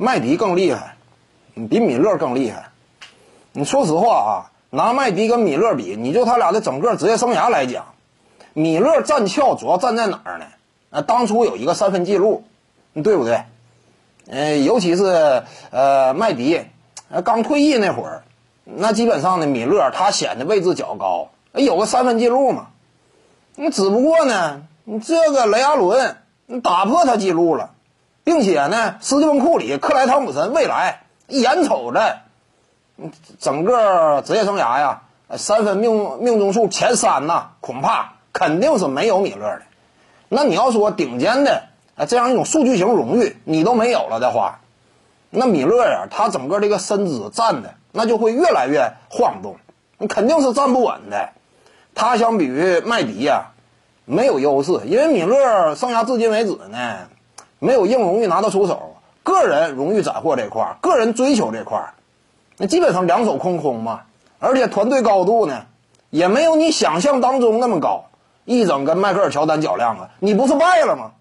麦迪更厉害，比米勒更厉害。你说实话啊，拿麦迪跟米勒比，你就他俩的整个职业生涯来讲，米勒站翘主要站在哪儿呢？啊，当初有一个三分记录，对不对？呃，尤其是呃麦迪，刚退役那会儿，那基本上呢，米勒他显得位置较高，有个三分记录嘛。你只不过呢，这个雷阿伦打破他记录了，并且呢，斯蒂芬库里、克莱汤普森未来眼瞅着，整个职业生涯呀，三分命命中数前三呐，恐怕肯定是没有米勒的。那你要说顶尖的啊这样一种数据型荣誉你都没有了的话，那米勒呀，他整个这个身姿站的那就会越来越晃动，你肯定是站不稳的。他相比于麦迪呀，没有优势，因为米勒生涯至今为止呢，没有硬荣誉拿得出手，个人荣誉斩获这块儿，个人追求这块儿，那基本上两手空空嘛。而且团队高度呢，也没有你想象当中那么高。一整跟迈克尔乔丹较量啊，你不是败了吗？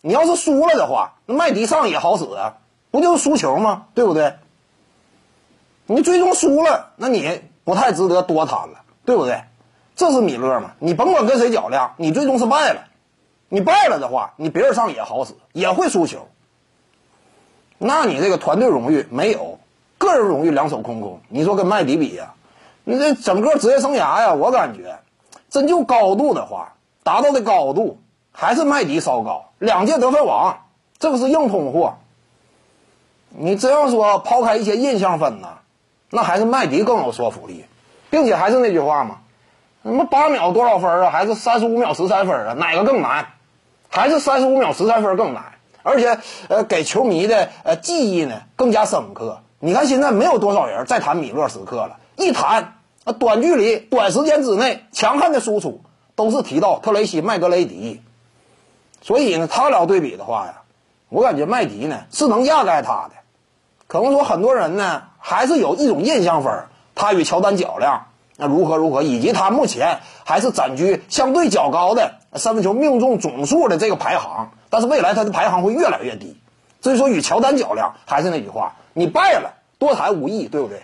你要是输了的话，那麦迪上也好使啊，不就是输球吗？对不对？你最终输了，那你不太值得多谈了，对不对？这是米勒嘛？你甭管跟谁较量，你最终是败了。你败了的话，你别人上也好使，也会输球。那你这个团队荣誉没有，个人荣誉两手空空。你说跟麦迪比呀？你这整个职业生涯呀，我感觉。真就高度的话，达到的高度还是麦迪稍高，两届得分王，这个是硬通货。你真要说，抛开一些印象分呢，那还是麦迪更有说服力，并且还是那句话嘛，什么八秒多少分啊，还是三十五秒十三分啊，哪个更难？还是三十五秒十三分更难，而且呃，给球迷的呃记忆呢更加深刻。你看现在没有多少人再谈米勒时刻了，一谈。啊，短距离、短时间之内强悍的输出，都是提到特雷西·麦格雷迪。所以呢，他俩对比的话呀，我感觉麦迪呢是能压盖他的。可能说很多人呢还是有一种印象分，他与乔丹较量，那如何如何，以及他目前还是暂居相对较高的三分球命中总数的这个排行。但是未来他的排行会越来越低。所以说与乔丹较量，还是那句话，你败了多谈无益，对不对？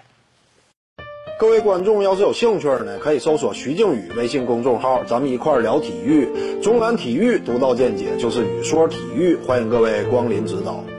各位观众要是有兴趣呢，可以搜索徐静宇微信公众号，咱们一块儿聊体育。中南体育独到见解就是语说体育，欢迎各位光临指导。